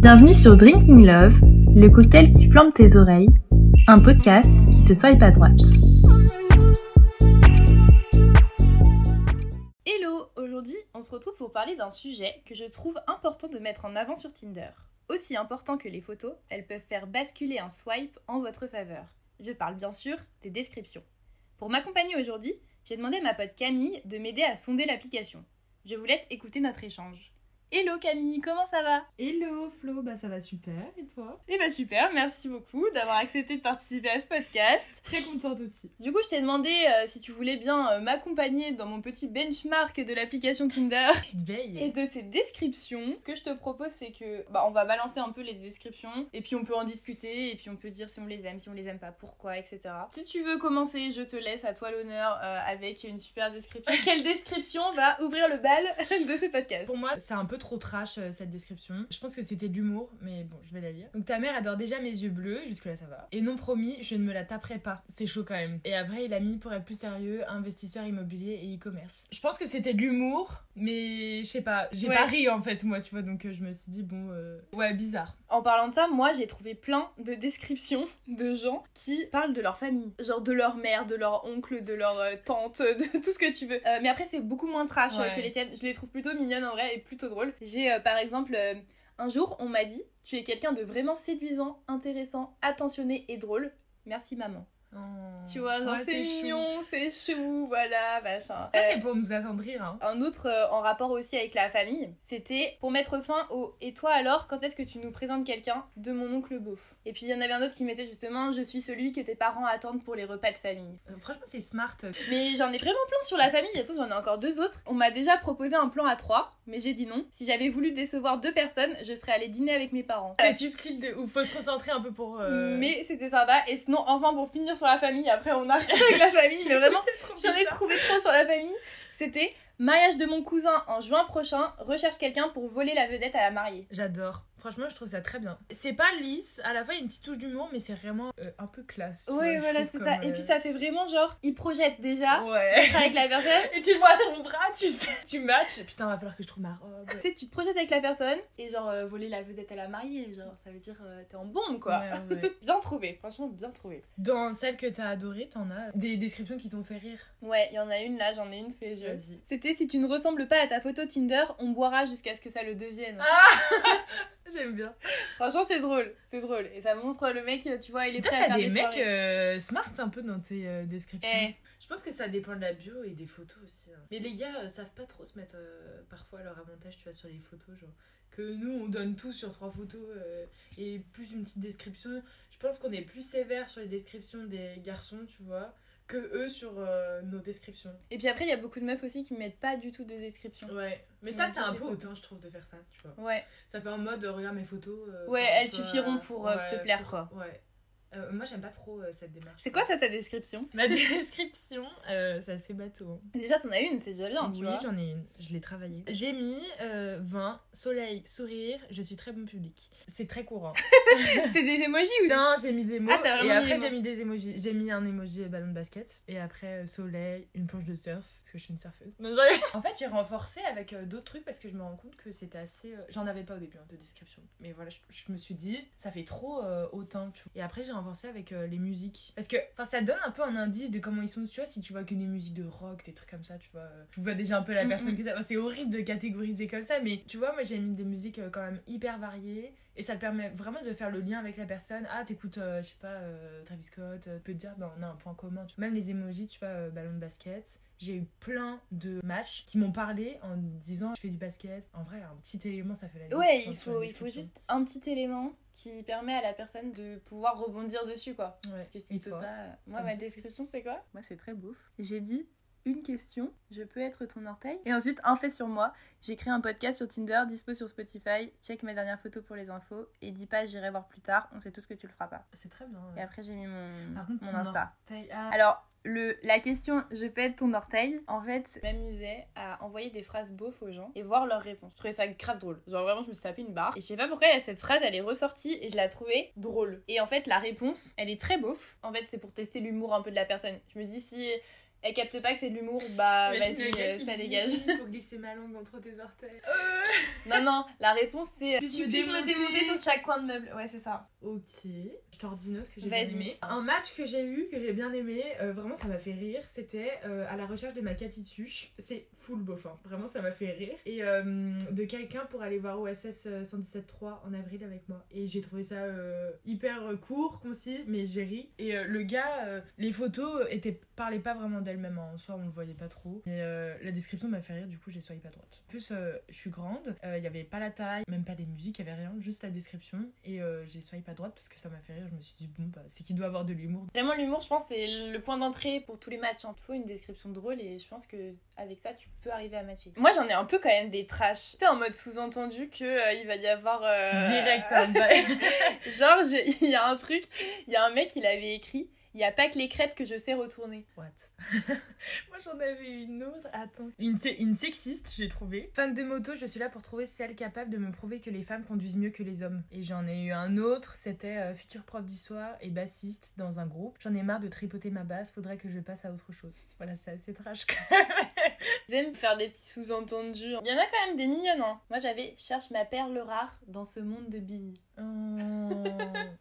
Bienvenue sur Drinking Love, le cocktail qui flambe tes oreilles, un podcast qui se swipe à droite. Hello, aujourd'hui on se retrouve pour parler d'un sujet que je trouve important de mettre en avant sur Tinder. Aussi important que les photos, elles peuvent faire basculer un swipe en votre faveur. Je parle bien sûr des descriptions. Pour m'accompagner aujourd'hui, j'ai demandé à ma pote Camille de m'aider à sonder l'application. Je vous laisse écouter notre échange. Hello Camille, comment ça va? Hello Flo, bah ça va super, et toi? Eh bah super, merci beaucoup d'avoir accepté de participer à ce podcast. Très contente aussi. Du coup, je t'ai demandé euh, si tu voulais bien euh, m'accompagner dans mon petit benchmark de l'application Tinder. Petite veille. Et de ces descriptions, ce que je te propose, c'est que bah, on va balancer un peu les descriptions, et puis on peut en discuter, et puis on peut dire si on les aime, si on les aime pas, pourquoi, etc. Si tu veux commencer, je te laisse à toi l'honneur euh, avec une super description. Quelle description va ouvrir le bal de ce podcast? Pour moi, c'est un peu trop trash euh, cette description. Je pense que c'était de l'humour, mais bon, je vais la lire. Donc ta mère adore déjà mes yeux bleus, jusque-là ça va. Et non promis, je ne me la taperai pas. C'est chaud quand même. Et après, il a mis pour être plus sérieux, investisseur immobilier et e-commerce. Je pense que c'était de l'humour, mais je sais pas, j'ai Ouais. pas ri en fait, moi, tu vois, donc euh, je me suis dit, bon, euh, ouais, bizarre. En parlant de ça, moi j'ai trouvé plein de descriptions de gens qui parlent de leur famille, genre de leur mère, de leur oncle, de leur tante, de tout ce que tu veux. Euh, mais après c'est beaucoup moins trash Ouais. que les tiennes. Je les trouve plutôt mignonnes en vrai et plutôt drôles. J'ai euh, par exemple euh, un jour on m'a dit tu es quelqu'un de vraiment séduisant, intéressant, attentionné et drôle. Merci maman. Oh. Tu vois, genre Ouais, c'est mignon, c'est chou, voilà, machin. Ça, Euh, c'est pour nous attendrir, hein. un autre euh, en rapport aussi avec la famille, c'était pour mettre fin au Et toi alors, quand est-ce que tu nous présentes quelqu'un? de mon oncle beauf Et puis il y en avait un autre qui mettait justement Je suis celui que tes parents attendent pour les repas de famille. Euh, Franchement, c'est smart. Mais j'en ai vraiment plein sur la famille, attends, j'en ai encore deux autres. On m'a déjà proposé un plan à trois, mais j'ai dit non. Si j'avais voulu décevoir deux personnes, je serais allée dîner avec mes parents. C'est subtil de ouf. Faut se concentrer un peu pour. euh, Mais c'était sympa. Et sinon, enfin, pour finir sur la famille, après on arrête avec la famille, mais vraiment. J'en ai trouvé trop sur la famille. C'était mariage de mon cousin en juin prochain. Recherche quelqu'un pour voler la vedette à la mariée. J'adore. Franchement, je trouve ça très bien. C'est pas lisse, à la fois il y a une petite touche d'humour, mais c'est vraiment euh, un peu classe. Oui, vois, voilà, c'est ça. Et euh, puis ça fait vraiment genre, il projette déjà Ouais. avec la personne. Et tu vois son bras, tu sais. Tu matches. Putain, va falloir que je trouve ma robe. Tu sais, tu te projettes avec la personne et genre euh, voler la vedette à la mariée. Genre, ça veut dire euh, t'es en bombe quoi. Ouais, ouais. Bien trouvé, franchement bien trouvé. Dans celle que t'as adorée, t'en as des descriptions qui t'ont fait rire? Ouais, il y en a une là, j'en ai une sous les yeux. Vas-y. C'était si tu ne ressembles pas à ta photo Tinder, on boira jusqu'à ce que ça le devienne. Ah J'aime bien. Franchement, c'est drôle, c'est drôle. Et ça montre le mec, tu vois, il est prêt à t'as faire des, des, mecs euh, smart un peu dans tes euh, descriptions. Eh. Je pense que ça dépend de la bio et des photos aussi. hein. Mais les gars euh, savent pas trop se mettre euh, parfois à leur avantage, tu vois, sur les photos. Genre que nous, on donne tout sur trois photos euh, et plus une petite description. Je pense qu'on est plus sévère sur les descriptions des garçons, tu vois, que eux sur euh, nos descriptions. Et puis après, il y a beaucoup de meufs aussi qui mettent pas du tout de description. Ouais. Mais ça, c'est un peu hautain, je trouve, de faire ça, tu vois. Ouais. Ça fait en mode, euh, regarde mes photos. euh, Ouais, elles suffiront pour, te plaire, pour- quoi. Ouais. Euh, moi, j'aime pas trop euh, cette démarche. C'est quoi ta, ta description Ma description, euh, c'est assez bateau. hein. Déjà, t'en as une, c'est déjà bien, tu oui, vois. j'en ai une, je l'ai travaillé. J'ai mis euh, vin, soleil, sourire, je suis très bon public. C'est très courant. c'est des emojis ou Non, j'ai mis des mots. Ah, et après, j'ai mis des emojis. J'ai mis un emoji ballon de basket. Et après, soleil, une planche de surf. Parce que je suis une surfeuse. Non, en fait, j'ai renforcé avec d'autres trucs parce que je me rends compte que c'était assez. J'en avais pas au début hein, de description. Mais voilà, je, je me suis dit, ça fait trop. Tu vois. Et après, j'ai renforcé avec euh, les musiques. Parce que ça donne un peu un indice de comment ils sont. Tu vois, si tu vois que des musiques de rock, des trucs comme ça, tu vois. euh, tu vois déjà un peu la Mm, personne mm. que ça. enfin, C'est horrible de catégoriser comme ça. Mais tu vois, moi, j'ai mis des musiques euh, quand même hyper variées. Et ça te permet vraiment de faire le lien avec la personne. Ah, t'écoutes, euh, je sais pas, euh, Travis Scott, tu peux te dire, bah, on a un point commun. tu vois. Même les emojis, tu vois, euh, ballon de basket. J'ai eu plein de matchs qui m'ont parlé en disant, je fais du basket. En vrai, un petit élément, ça fait la différence. Ouais, il faut, il faut juste un petit élément qui permet à la personne de pouvoir rebondir dessus, quoi. Ouais. Parce que s'il Et peut toi pas... Moi, ma description, c'est quoi? Moi, c'est très bouffe. J'ai dit une question, je peux être ton orteil? Et ensuite, un fait sur moi. J'ai créé un podcast sur Tinder, dispo sur Spotify. Check mes dernières photos pour les infos. Et dis pas, j'irai voir plus tard. On sait tous que tu le feras pas. C'est très bien. Et après, j'ai mis mon, mon Insta. ah, Alors, le, la question je peux être ton orteil, en fait, m'amusait à envoyer des phrases beaufs aux gens et voir leurs réponses. Je trouvais ça grave drôle. Genre vraiment, je me suis tapé une barre. Et je sais pas pourquoi cette phrase, elle est ressortie et je la trouvais drôle. Et en fait, la réponse, elle est très beauf. En fait, c'est pour tester l'humour un peu de la personne. Je me dis si elle capte pas que c'est de l'humour, bah vas-y, euh, ça dégage. Faut glisser ma langue entre tes orteils. Non, non, la réponse c'est tu me puisses me démonter sur chaque coin de meuble. Ouais, c'est ça. Ok, je t'en une autre que j'ai bien aimé. Un match que j'ai eu, que j'ai bien aimé, euh, vraiment ça m'a fait rire, c'était euh, à la recherche de ma catituche. C'est full bof, hein. vraiment ça m'a fait rire. Et euh, de quelqu'un pour aller voir OSS 117.3 en avril avec moi. Et j'ai trouvé ça hyper court, concis, mais j'ai ri. Et le gars, les photos étaient, parlaient pas vraiment d'elles-mêmes, hein. en soi on le voyait pas trop. Et la description m'a fait rire, du coup j'ai soyé pas droite. En plus, je suis grande, il y avait pas la taille, même pas les musiques, il y avait rien, juste la description. Et j'ai soyé pas droite parce que ça m'a fait rire. Je me suis dit, bon, bah, c'est qu'il doit avoir de l'humour. Vraiment, l'humour, je pense, c'est le point d'entrée pour tous les matchs. Il te faut une description drôle et je pense que avec ça, tu peux arriver à matcher. Moi, j'en ai un peu quand même des trash. Tu sais, en mode sous-entendu que euh, il va y avoir. euh, Direct, hein, bah. Genre, il y a un truc, il y a un mec, il avait écrit. Il n'y a pas que les crêpes que je sais retourner. What? Moi j'en avais une autre, attends. Une, une sexiste, j'ai trouvé. Fan de moto, je suis là pour trouver celle capable de me prouver que les femmes conduisent mieux que les hommes. Et j'en ai eu un autre, c'était euh, futur prof d'histoire et bassiste dans un groupe. J'en ai marre de tripoter ma basse, faudrait que je passe à autre chose. Voilà, c'est assez trash quand même. Aiment faire des petits sous-entendus. Il y en a quand même des mignonnes, hein. Moi, j'avais cherche ma perle rare dans ce monde de billes. Oh.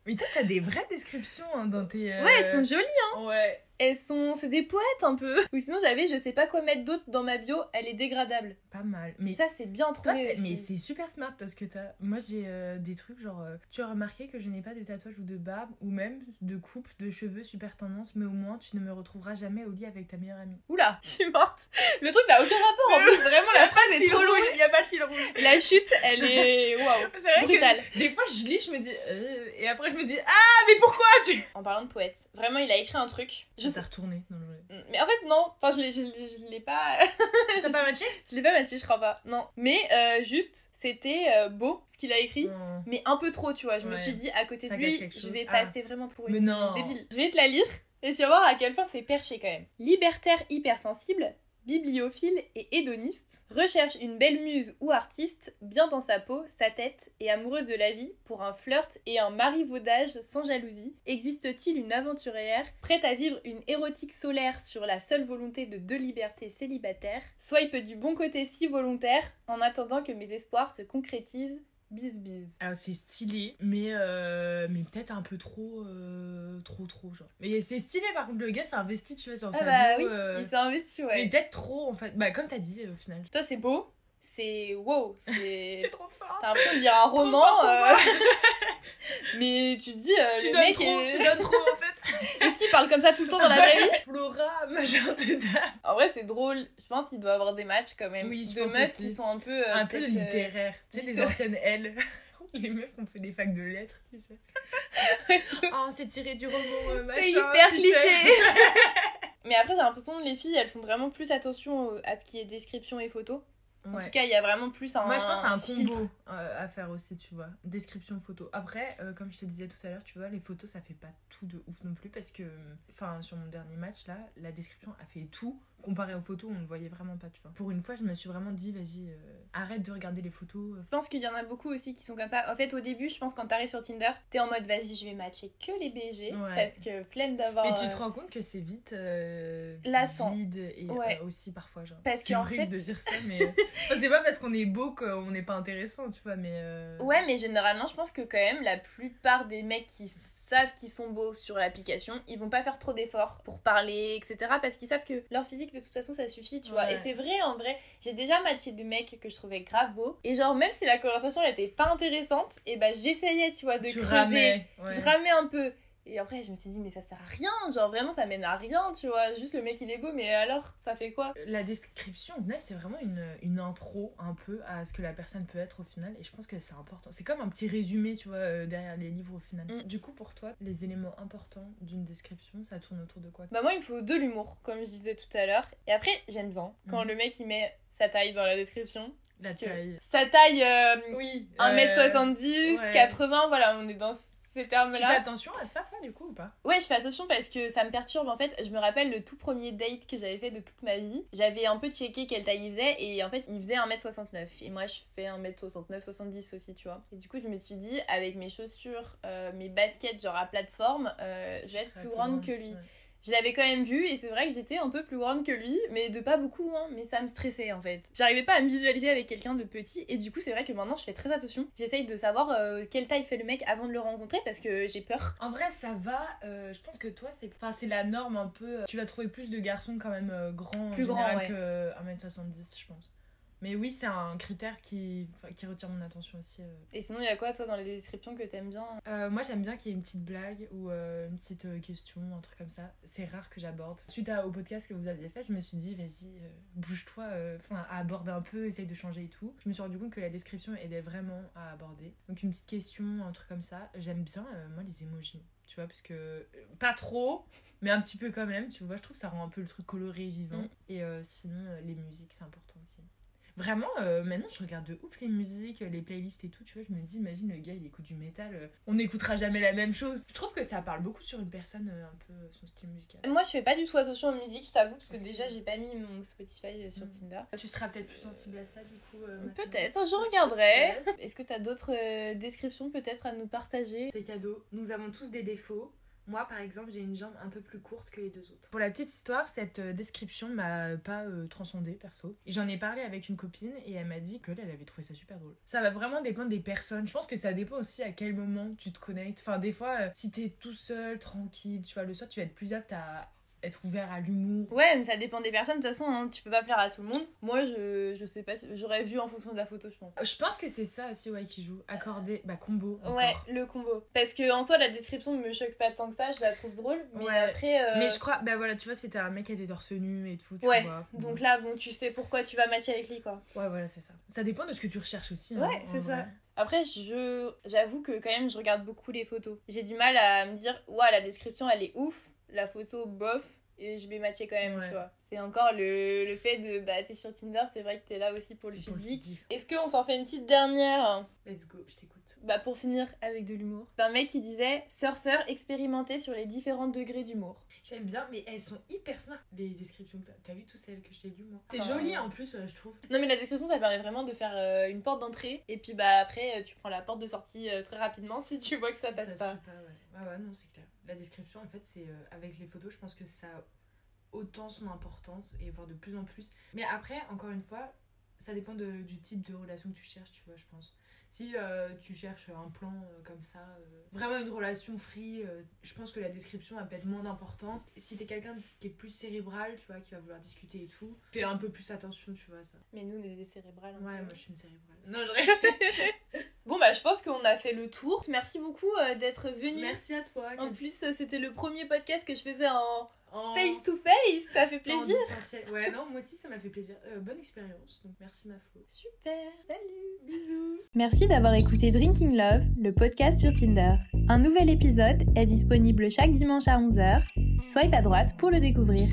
Mais toi, t'as des vraies descriptions hein, dans tes. euh, Ouais, elles sont jolies. Ouais. Elles sont. C'est des poètes un peu. Ou sinon, j'avais je sais pas quoi mettre d'autre dans ma bio, elle est dégradable. Pas mal. Mais ça, c'est bien Toi, trouvé t'as- aussi. mais c'est super smart parce que t'as. Moi, j'ai euh, des trucs genre. euh, tu as remarqué que je n'ai pas de tatouage ou de barbe ou même de coupe de cheveux super tendance, mais au moins tu ne me retrouveras jamais au lit avec ta meilleure amie. Oula, je suis morte. Le truc n'a aucun rapport en plus. Vraiment, la phrase est trop longue. Il y a pas de fil rouge. La chute, elle est. Waouh. Brutale. que des fois je lis, je me dis. euh, et après je me dis Ah, mais pourquoi tu. En parlant de poète, vraiment, il a écrit un truc. Je Je sais. retourné. Non, Mais en fait, non. Enfin, je l'ai, je l'ai- je l'ai pas. T'as pas matché? Je l'ai pas matché, je crois pas. Non. Mais euh, juste, c'était euh, beau ce qu'il a écrit. Non. Mais un peu trop, tu vois. Je me suis dit, à côté Ça de lui, je vais Ah. passer vraiment pour Mais une non. débile. Je vais te la lire et tu vas voir à quel point c'est perché quand même. Libertaire hypersensible, bibliophile et hédoniste, recherche une belle muse ou artiste bien dans sa peau, sa tête et amoureuse de la vie pour un flirt et un marivaudage sans jalousie. Existe-t-il une aventurière prête à vivre une érotique solaire sur la seule volonté de deux libertés célibataires? Swipe du bon côté si volontaire en attendant que mes espoirs se concrétisent. Bis bis. Alors c'est stylé, mais, euh, mais peut-être un peu trop, euh, trop, trop genre. Mais c'est stylé par contre, le gars s'est investi, tu vois, dans Ah sa bah oui, euh, il s'est investi, ouais. Mais peut-être trop en fait. Bah comme t'as dit au final. Toi, c'est beau, c'est wow, c'est. C'est trop fort. T'as l'impression de lire un roman, euh, mais tu te dis, euh, Tu le donnes mec, trop, est- tu donnes trop en fait. Est-ce qu'il parle comme ça tout le temps dans la vraie vie? Flora, magenta. En vrai, c'est drôle. Je pense qu'il doit avoir des matchs quand même Oui, de meufs aussi. qui sont un peu. euh, Un peu euh, littéraire. Tu sais, les anciennes L. Les meufs qui ont fait des facs de lettres, tu sais. oh, c'est tiré du roman euh, machin. C'est hyper cliché. Mais après, j'ai l'impression que les filles, elles font vraiment plus attention à ce qui est description et photo. En Ouais. tout cas, il y a vraiment plus un. Moi, je pense c'est un combo euh, à faire aussi, tu vois. Description photo. Après, euh, comme je te disais tout à l'heure, tu vois, les photos, ça fait pas tout de ouf non plus parce que, enfin, sur mon dernier match, là, la description a fait tout. Comparé aux photos, on ne voyait vraiment pas, tu vois. Pour une fois, je me suis vraiment dit, vas-y, euh, arrête de regarder les photos. Je pense qu'il y en a beaucoup aussi qui sont comme ça. En fait, au début, je pense quand t'arrives sur Tinder, t'es en mode vas-y, je vais matcher que les BG Ouais. parce que pleine d'avoir. Mais tu euh, te rends compte que c'est vite euh, Lassant. vide et Ouais. euh, aussi parfois genre. Parce qu'en fait- de dire ça, mais Enfin, c'est pas parce qu'on est beau qu'on n'est pas intéressant, tu vois, mais. euh, Ouais, mais généralement, je pense que quand même, la plupart des mecs qui savent qu'ils sont beaux sur l'application, ils vont pas faire trop d'efforts pour parler, etc. Parce qu'ils savent que leur physique, de toute façon, ça suffit, tu vois. Ouais. Et c'est vrai, en vrai, j'ai déjà matché des mecs que je trouvais grave beaux. Et genre, même si la conversation elle était pas intéressante, et bah j'essayais, tu vois, de tu creuser. ramais. ouais. Je ramais un peu. Et après, je me suis dit, mais ça sert à rien, genre vraiment, ça mène à rien, tu vois. Juste le mec, il est beau, mais alors, ça fait quoi? La description, au final, c'est vraiment une, une intro un peu à ce que la personne peut être au final, et je pense que c'est important. C'est comme un petit résumé, tu vois, euh, derrière les livres au final. Mm. Du coup, pour toi, les éléments importants d'une description, ça tourne autour de quoi? Bah moi il me faut de l'humour, comme je disais tout à l'heure. Et après j'aime bien quand Mhm. le mec il met sa taille dans la description. La taille. Sa taille euh, Oui. 1m70, ouais. 80, voilà, on est dans ces Tu fais termes-là. attention à ça, toi, du coup, ou pas? Ouais, je fais attention parce que ça me perturbe en fait. Je me rappelle le tout premier date que j'avais fait de toute ma vie. J'avais un peu checké quelle taille il faisait et en fait il faisait 1m69. Et moi je fais 1m69, 70 aussi, tu vois. Et du coup je me suis dit, avec mes chaussures, euh, mes baskets genre à plateforme, euh, je vais être plus grande grande, que lui. ouais. Je l'avais quand même vu et c'est vrai que j'étais un peu plus grande que lui, mais de pas beaucoup, hein, mais ça me stressait en fait. J'arrivais pas à me visualiser avec quelqu'un de petit et du coup c'est vrai que maintenant je fais très attention. J'essaye de savoir euh, quelle taille fait le mec avant de le rencontrer parce que j'ai peur. En vrai, ça va. euh, je pense que toi, c'est enfin, c'est la norme un peu. euh, Tu vas trouver plus de garçons quand même euh, grands Plus en général grands, ouais. que 1m70, je pense. Mais oui, c'est un critère qui, qui retire mon attention aussi. euh. Et sinon, il y a quoi toi dans les descriptions que t'aimes bien? Euh, moi, j'aime bien qu'il y ait une petite blague ou euh, une petite euh, question, un truc comme ça. C'est rare que j'aborde. Suite à- au podcast que vous aviez fait, je me suis dit, vas-y, bouge-toi, aborde un peu, essaye de changer et tout. Je me suis rendu compte que la description aidait vraiment à aborder. Donc, une petite question, un truc comme ça. J'aime bien, moi, les emojis. Tu vois, parce que euh, pas trop, mais un petit peu quand même. Tu vois, je trouve que ça rend un peu le truc coloré et vivant. Mm. Et euh, sinon, euh, les musiques, c'est important aussi. Vraiment, euh, maintenant je regarde de ouf les musiques, les playlists et tout, tu vois, je me dis, imagine le gars il écoute du métal, euh, on n'écoutera jamais la même chose. Je trouve que ça parle beaucoup sur une personne, euh, un peu son style musical. Moi, je fais pas du tout attention aux musiques, je t'avoue, parce que Parce que- déjà j'ai pas mis mon Spotify sur Mm. Tinder. Tu seras peut-être plus sensible à ça du coup. Peut-être, je regarderai. Est-ce que t'as d'autres descriptions peut-être à nous partager? C'est cadeau, nous avons tous des défauts. Moi, par exemple, j'ai une jambe un peu plus courte que les deux autres. Pour la petite histoire, cette euh, description m'a pas euh, transcendée, perso. J'en ai parlé avec une copine et elle m'a dit que elle avait trouvé ça super drôle. Ça va vraiment dépendre des personnes. Je pense que ça dépend aussi à quel moment tu te connectes. Enfin, des fois, euh, si t'es tout seul, tranquille, tu vois, le soir, tu vas être plus apte à être ouvert à l'humour. Ouais, mais ça dépend des personnes. De toute façon, hein, tu peux pas plaire à tout le monde. Moi, je, je sais pas, j'aurais vu en fonction de la photo, je pense. Je pense que c'est ça aussi, ouais, qui joue. Accorder, bah, combo. encore. Ouais, le combo. Parce que en soi, la description me choque pas tant que ça, je la trouve drôle. Mais Ouais. après. euh, Mais je crois, bah voilà, tu vois, c'était un mec qui était torse nu et tout, tu Ouais, vois. Donc là, bon, tu sais pourquoi tu vas matcher avec lui, quoi. Ouais, voilà, c'est ça. Ça dépend de ce que tu recherches aussi. Ouais, hein, c'est en ça. Après, je j'avoue que quand même, je regarde beaucoup les photos. J'ai du mal à me dire, ouais, la description, elle est ouf. La photo, bof. Et je vais matcher quand même, Ouais. tu vois. C'est encore le, le fait de, bah, t'es sur Tinder, c'est vrai que t'es là aussi pour le physique. Est-ce qu'on s'en fait une petite dernière? Let's go, je t'écoute. Bah, pour finir avec de l'humour. C'est un mec qui disait, surfeur expérimenté sur les différents degrés d'humour. J'aime bien, mais elles sont hyper smart, les descriptions. que T'as vu toutes celles que je t'ai lues, moi? C'est Enfin, joli en plus, euh, je trouve. Non mais la description ça permet vraiment de faire euh, une porte d'entrée et puis bah après euh, tu prends la porte de sortie euh, très rapidement si tu vois que ça passe pas. suit ouais. ouais, ouais, non, c'est clair. La description, en fait, c'est euh, avec les photos, je pense que ça a autant son importance et voire de plus en plus. Mais après, encore une fois, ça dépend de- du type de relation que tu cherches, tu vois, je pense. Si euh, tu cherches un plan euh, comme ça, euh, vraiment une relation free, je pense que la description elle peut être moins importante. Si t'es quelqu'un qui est plus cérébral, tu vois, qui va vouloir discuter et tout, fais un peu plus attention, tu vois, ça. Mais nous on est des cérébrales. un Ouais, peu. moi je suis une cérébrale. Non, je Bah je pense qu'on a fait le tour. Merci beaucoup euh, d'être venu. Merci à toi. En plus euh, c'était le premier podcast que je faisais en en- face to face, ça fait plaisir. Ouais, non, moi aussi ça m'a fait plaisir. Euh, bonne expérience, donc merci ma Flo. Super, salut. Bisous. Merci d'avoir écouté Drinking Love, le podcast sur Tinder. Un nouvel épisode est disponible chaque dimanche à 11h. Swipe à droite pour le découvrir.